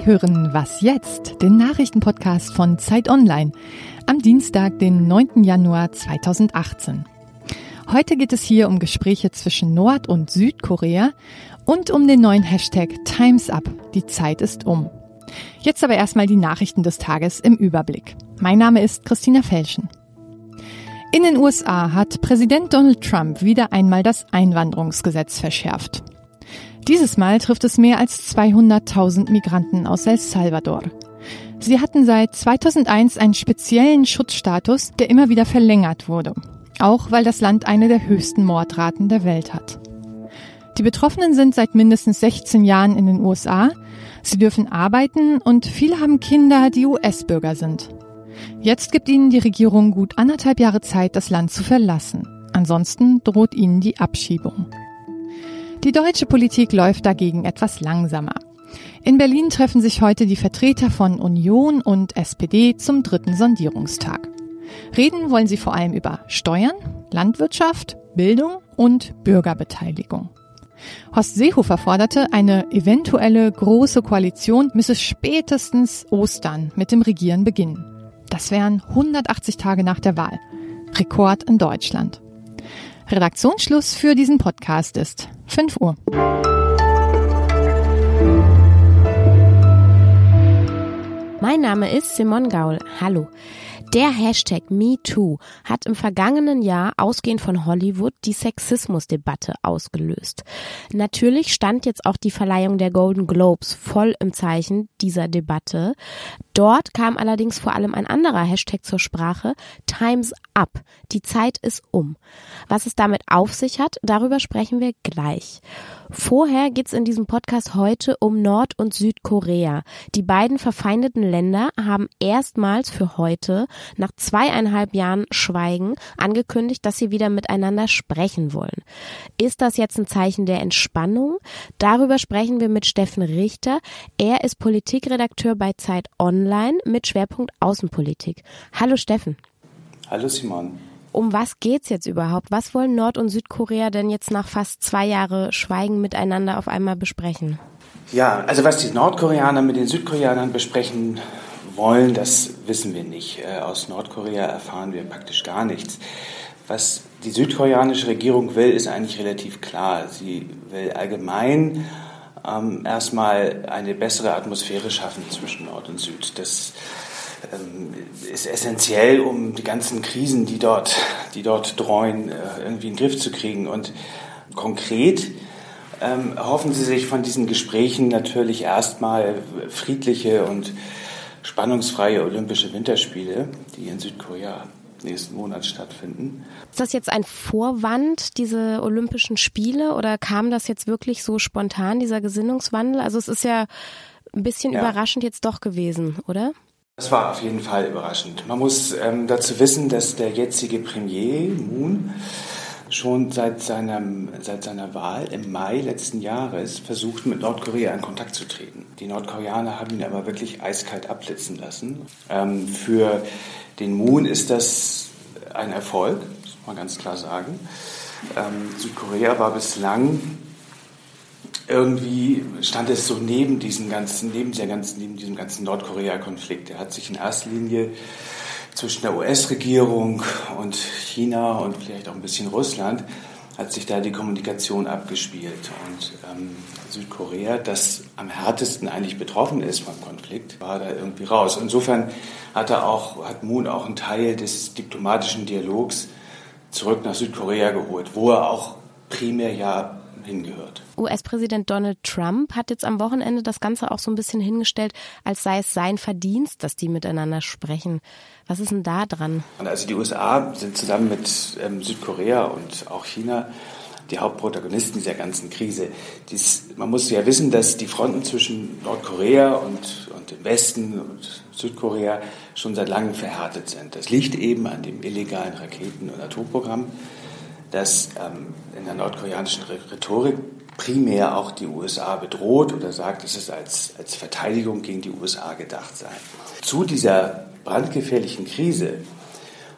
Sie hören Was jetzt, den Nachrichtenpodcast von Zeit Online am Dienstag, den 9. Januar 2018. Heute geht es hier um Gespräche zwischen Nord- und Südkorea und um den neuen Hashtag Times Up. Die Zeit ist um. Jetzt aber erstmal die Nachrichten des Tages im Überblick. Mein Name ist Christina Felschen. In den USA hat Präsident Donald Trump wieder einmal das Einwanderungsgesetz verschärft. Dieses Mal trifft es mehr als 200.000 Migranten aus El Salvador. Sie hatten seit 2001 einen speziellen Schutzstatus, der immer wieder verlängert wurde, auch weil das Land eine der höchsten Mordraten der Welt hat. Die Betroffenen sind seit mindestens 16 Jahren in den USA, sie dürfen arbeiten und viele haben Kinder, die US-Bürger sind. Jetzt gibt ihnen die Regierung gut anderthalb Jahre Zeit, das Land zu verlassen. Ansonsten droht ihnen die Abschiebung. Die deutsche Politik läuft dagegen etwas langsamer. In Berlin treffen sich heute die Vertreter von Union und SPD zum dritten Sondierungstag. Reden wollen sie vor allem über Steuern, Landwirtschaft, Bildung und Bürgerbeteiligung. Horst Seehofer forderte, eine eventuelle große Koalition müsse spätestens Ostern mit dem Regieren beginnen. Das wären 180 Tage nach der Wahl. Rekord in Deutschland. Redaktionsschluss für diesen Podcast ist 5 Uhr. Mein Name ist Simon Gaul. Hallo. Der Hashtag MeToo hat im vergangenen Jahr ausgehend von Hollywood die Sexismusdebatte ausgelöst. Natürlich stand jetzt auch die Verleihung der Golden Globes voll im Zeichen dieser Debatte. Dort kam allerdings vor allem ein anderer Hashtag zur Sprache, Times Up. Die Zeit ist um. Was es damit auf sich hat, darüber sprechen wir gleich. Vorher geht's in diesem Podcast heute um Nord- und Südkorea. Die beiden verfeindeten Länder haben erstmals für heute, nach zweieinhalb Jahren Schweigen, angekündigt, dass sie wieder miteinander sprechen wollen. Ist das jetzt ein Zeichen der Entspannung? Darüber sprechen wir mit Steffen Richter. Er ist Politikredakteur bei Zeit Online mit Schwerpunkt Außenpolitik. Hallo Steffen. Hallo Simon um was geht's jetzt überhaupt? Was wollen Nord- und Südkorea denn jetzt nach fast zwei Jahre Schweigen miteinander auf einmal besprechen? Ja, also was die Nordkoreaner mit den Südkoreanern besprechen wollen, das wissen wir nicht. Äh, aus Nordkorea erfahren wir praktisch gar nichts. Was die südkoreanische Regierung will, ist eigentlich relativ klar. Sie will allgemein ähm, erstmal eine bessere Atmosphäre schaffen zwischen Nord und Süd. Das ähm, ist essentiell, um die ganzen Krisen, die dort, die dort dreuen, äh, irgendwie in den Griff zu kriegen. Und konkret ähm, hoffen Sie sich von diesen Gesprächen natürlich erstmal friedliche und spannungsfreie Olympische Winterspiele, die in Südkorea nächsten Monat stattfinden. Ist das jetzt ein Vorwand, diese Olympischen Spiele, oder kam das jetzt wirklich so spontan, dieser Gesinnungswandel? Also es ist ja ein bisschen ja. überraschend jetzt doch gewesen, oder? Das war auf jeden Fall überraschend. Man muss ähm, dazu wissen, dass der jetzige Premier Moon schon seit, seinem, seit seiner Wahl im Mai letzten Jahres versucht, mit Nordkorea in Kontakt zu treten. Die Nordkoreaner haben ihn aber wirklich eiskalt abblitzen lassen. Ähm, für den Moon ist das ein Erfolg, muss man ganz klar sagen. Ähm, Südkorea war bislang irgendwie stand es so neben diesem ganzen, neben der ganzen, neben diesem ganzen Nordkorea-Konflikt. Er hat sich in erster Linie zwischen der US-Regierung und China und vielleicht auch ein bisschen Russland hat sich da die Kommunikation abgespielt. Und ähm, Südkorea, das am härtesten eigentlich betroffen ist vom Konflikt, war da irgendwie raus. Insofern hat er auch, hat Moon auch einen Teil des diplomatischen Dialogs zurück nach Südkorea geholt, wo er auch primär ja hingehört. US-Präsident Donald Trump hat jetzt am Wochenende das Ganze auch so ein bisschen hingestellt, als sei es sein Verdienst, dass die miteinander sprechen. Was ist denn da dran? Also die USA sind zusammen mit ähm, Südkorea und auch China die Hauptprotagonisten dieser ganzen Krise. Dies, man muss ja wissen, dass die Fronten zwischen Nordkorea und, und dem Westen und Südkorea schon seit langem verhärtet sind. Das liegt eben an dem illegalen Raketen- und Atomprogramm das ähm, in der nordkoreanischen Rhetorik primär auch die USA bedroht oder sagt, dass es als, als Verteidigung gegen die USA gedacht sei. Zu dieser brandgefährlichen Krise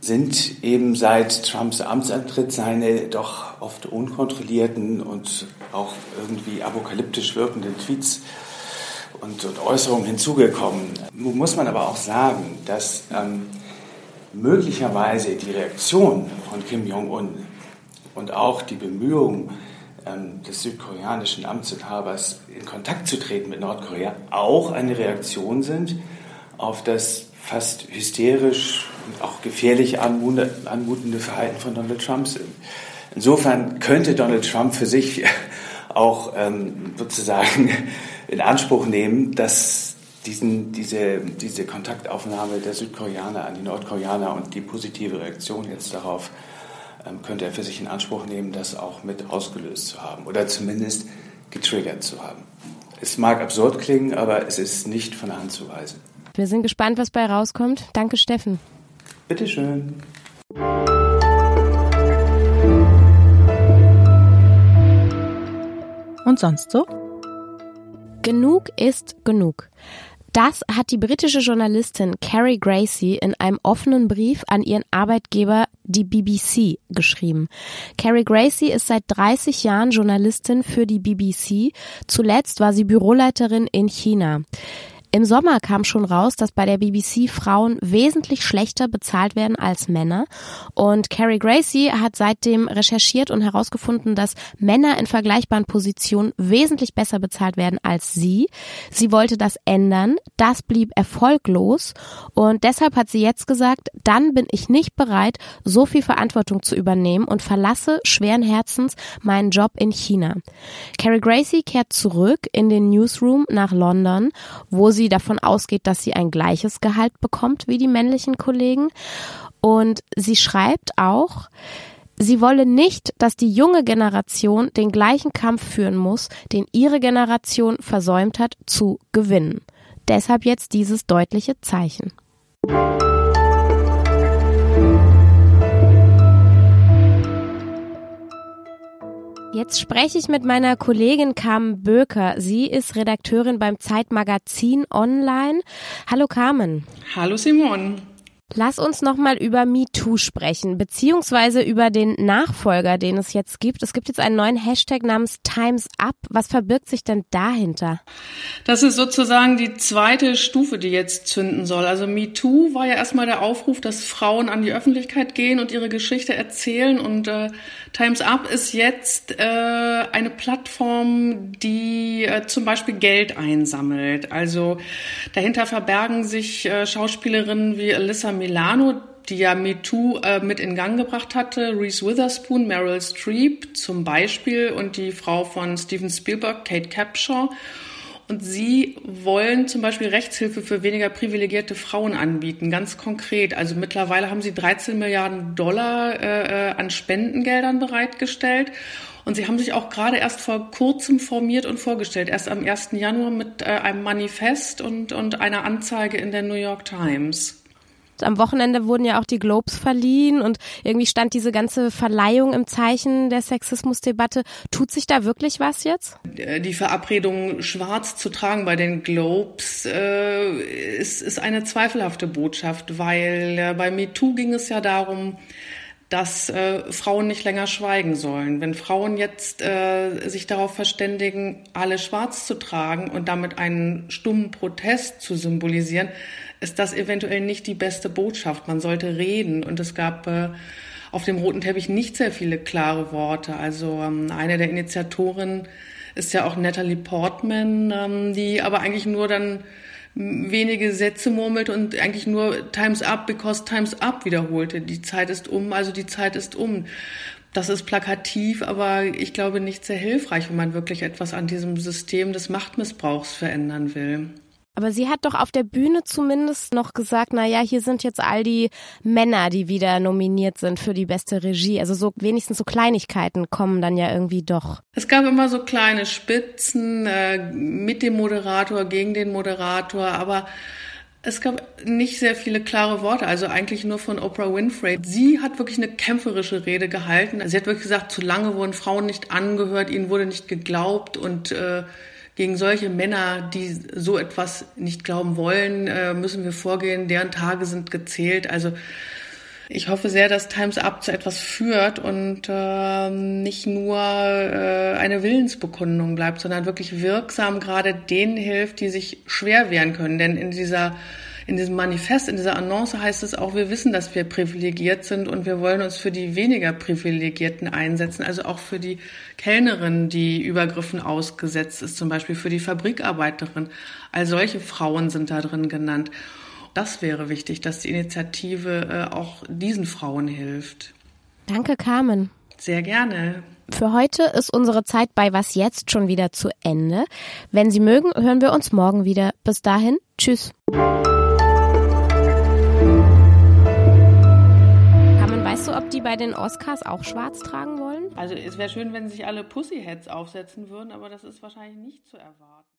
sind eben seit Trumps Amtsantritt seine doch oft unkontrollierten und auch irgendwie apokalyptisch wirkenden Tweets und, und Äußerungen hinzugekommen. Muss man aber auch sagen, dass ähm, möglicherweise die Reaktion von Kim Jong-un und auch die Bemühungen ähm, des südkoreanischen Amtsinhabers in Kontakt zu treten mit Nordkorea auch eine Reaktion sind auf das fast hysterisch und auch gefährlich anmutende Verhalten von Donald Trump. Insofern könnte Donald Trump für sich auch ähm, sozusagen in Anspruch nehmen, dass diesen, diese, diese Kontaktaufnahme der Südkoreaner an die Nordkoreaner und die positive Reaktion jetzt darauf ähm, könnte er für sich in Anspruch nehmen, das auch mit ausgelöst zu haben oder zumindest getriggert zu haben. Es mag absurd klingen, aber es ist nicht von der Hand zu weisen. Wir sind gespannt, was bei rauskommt. Danke, Steffen. Bitteschön. Und sonst so? Genug ist genug. Das hat die britische Journalistin Carrie Gracie in einem offenen Brief an ihren Arbeitgeber, die BBC, geschrieben. Carrie Gracie ist seit 30 Jahren Journalistin für die BBC. Zuletzt war sie Büroleiterin in China. Im Sommer kam schon raus, dass bei der BBC Frauen wesentlich schlechter bezahlt werden als Männer. Und Carrie Gracie hat seitdem recherchiert und herausgefunden, dass Männer in vergleichbaren Positionen wesentlich besser bezahlt werden als sie. Sie wollte das ändern. Das blieb erfolglos. Und deshalb hat sie jetzt gesagt, dann bin ich nicht bereit, so viel Verantwortung zu übernehmen und verlasse schweren Herzens meinen Job in China. Carrie Gracie kehrt zurück in den Newsroom nach London, wo sie sie davon ausgeht, dass sie ein gleiches Gehalt bekommt wie die männlichen Kollegen. Und sie schreibt auch, Sie wolle nicht, dass die junge Generation den gleichen Kampf führen muss, den ihre Generation versäumt hat, zu gewinnen. Deshalb jetzt dieses deutliche Zeichen. Jetzt spreche ich mit meiner Kollegin Carmen Böker. Sie ist Redakteurin beim Zeitmagazin Online. Hallo Carmen. Hallo Simon. Lass uns nochmal über MeToo sprechen, beziehungsweise über den Nachfolger, den es jetzt gibt. Es gibt jetzt einen neuen Hashtag namens Times Up. Was verbirgt sich denn dahinter? Das ist sozusagen die zweite Stufe, die jetzt zünden soll. Also MeToo war ja erstmal der Aufruf, dass Frauen an die Öffentlichkeit gehen und ihre Geschichte erzählen. Und äh, Times Up ist jetzt äh, eine Plattform, die äh, zum Beispiel Geld einsammelt. Also dahinter verbergen sich äh, Schauspielerinnen wie Alyssa Milano, die ja MeToo äh, mit in Gang gebracht hatte, Reese Witherspoon, Meryl Streep zum Beispiel und die Frau von Steven Spielberg, Kate Capshaw. Und sie wollen zum Beispiel Rechtshilfe für weniger privilegierte Frauen anbieten, ganz konkret. Also mittlerweile haben sie 13 Milliarden Dollar äh, äh, an Spendengeldern bereitgestellt. Und sie haben sich auch gerade erst vor kurzem formiert und vorgestellt, erst am 1. Januar mit äh, einem Manifest und, und einer Anzeige in der New York Times. Am Wochenende wurden ja auch die Globes verliehen und irgendwie stand diese ganze Verleihung im Zeichen der Sexismusdebatte. Tut sich da wirklich was jetzt? Die Verabredung, schwarz zu tragen bei den Globes, äh, ist, ist eine zweifelhafte Botschaft, weil äh, bei MeToo ging es ja darum, dass äh, Frauen nicht länger schweigen sollen. Wenn Frauen jetzt äh, sich darauf verständigen, alle schwarz zu tragen und damit einen stummen Protest zu symbolisieren, ist das eventuell nicht die beste Botschaft. Man sollte reden. Und es gab äh, auf dem roten Teppich nicht sehr viele klare Worte. Also ähm, eine der Initiatoren ist ja auch Natalie Portman, ähm, die aber eigentlich nur dann wenige Sätze murmelte und eigentlich nur Times up because Times up wiederholte. Die Zeit ist um, also die Zeit ist um. Das ist plakativ, aber ich glaube nicht sehr hilfreich, wenn man wirklich etwas an diesem System des Machtmissbrauchs verändern will. Aber sie hat doch auf der Bühne zumindest noch gesagt, na ja, hier sind jetzt all die Männer, die wieder nominiert sind für die beste Regie. Also so wenigstens so Kleinigkeiten kommen dann ja irgendwie doch. Es gab immer so kleine Spitzen äh, mit dem Moderator, gegen den Moderator, aber es gab nicht sehr viele klare Worte, also eigentlich nur von Oprah Winfrey. Sie hat wirklich eine kämpferische Rede gehalten. Sie hat wirklich gesagt, zu lange wurden Frauen nicht angehört, ihnen wurde nicht geglaubt und äh, gegen solche Männer, die so etwas nicht glauben wollen, äh, müssen wir vorgehen. Deren Tage sind gezählt. Also Ich hoffe sehr, dass Times Up zu etwas führt und äh, nicht nur äh, eine Willensbekundung bleibt, sondern wirklich wirksam gerade denen hilft, die sich schwer wehren können. Denn in dieser in diesem Manifest, in dieser Annonce heißt es auch, wir wissen, dass wir privilegiert sind und wir wollen uns für die weniger Privilegierten einsetzen, also auch für die Kellnerin, die Übergriffen ausgesetzt ist, zum Beispiel für die Fabrikarbeiterin. All solche Frauen sind da drin genannt. Das wäre wichtig, dass die Initiative äh, auch diesen Frauen hilft. Danke, Carmen. Sehr gerne. Für heute ist unsere Zeit bei Was jetzt schon wieder zu Ende. Wenn Sie mögen, hören wir uns morgen wieder. Bis dahin, tschüss. Ob die bei den Oscars auch schwarz tragen wollen? Also es wäre schön, wenn sich alle Pussyheads aufsetzen würden, aber das ist wahrscheinlich nicht zu erwarten.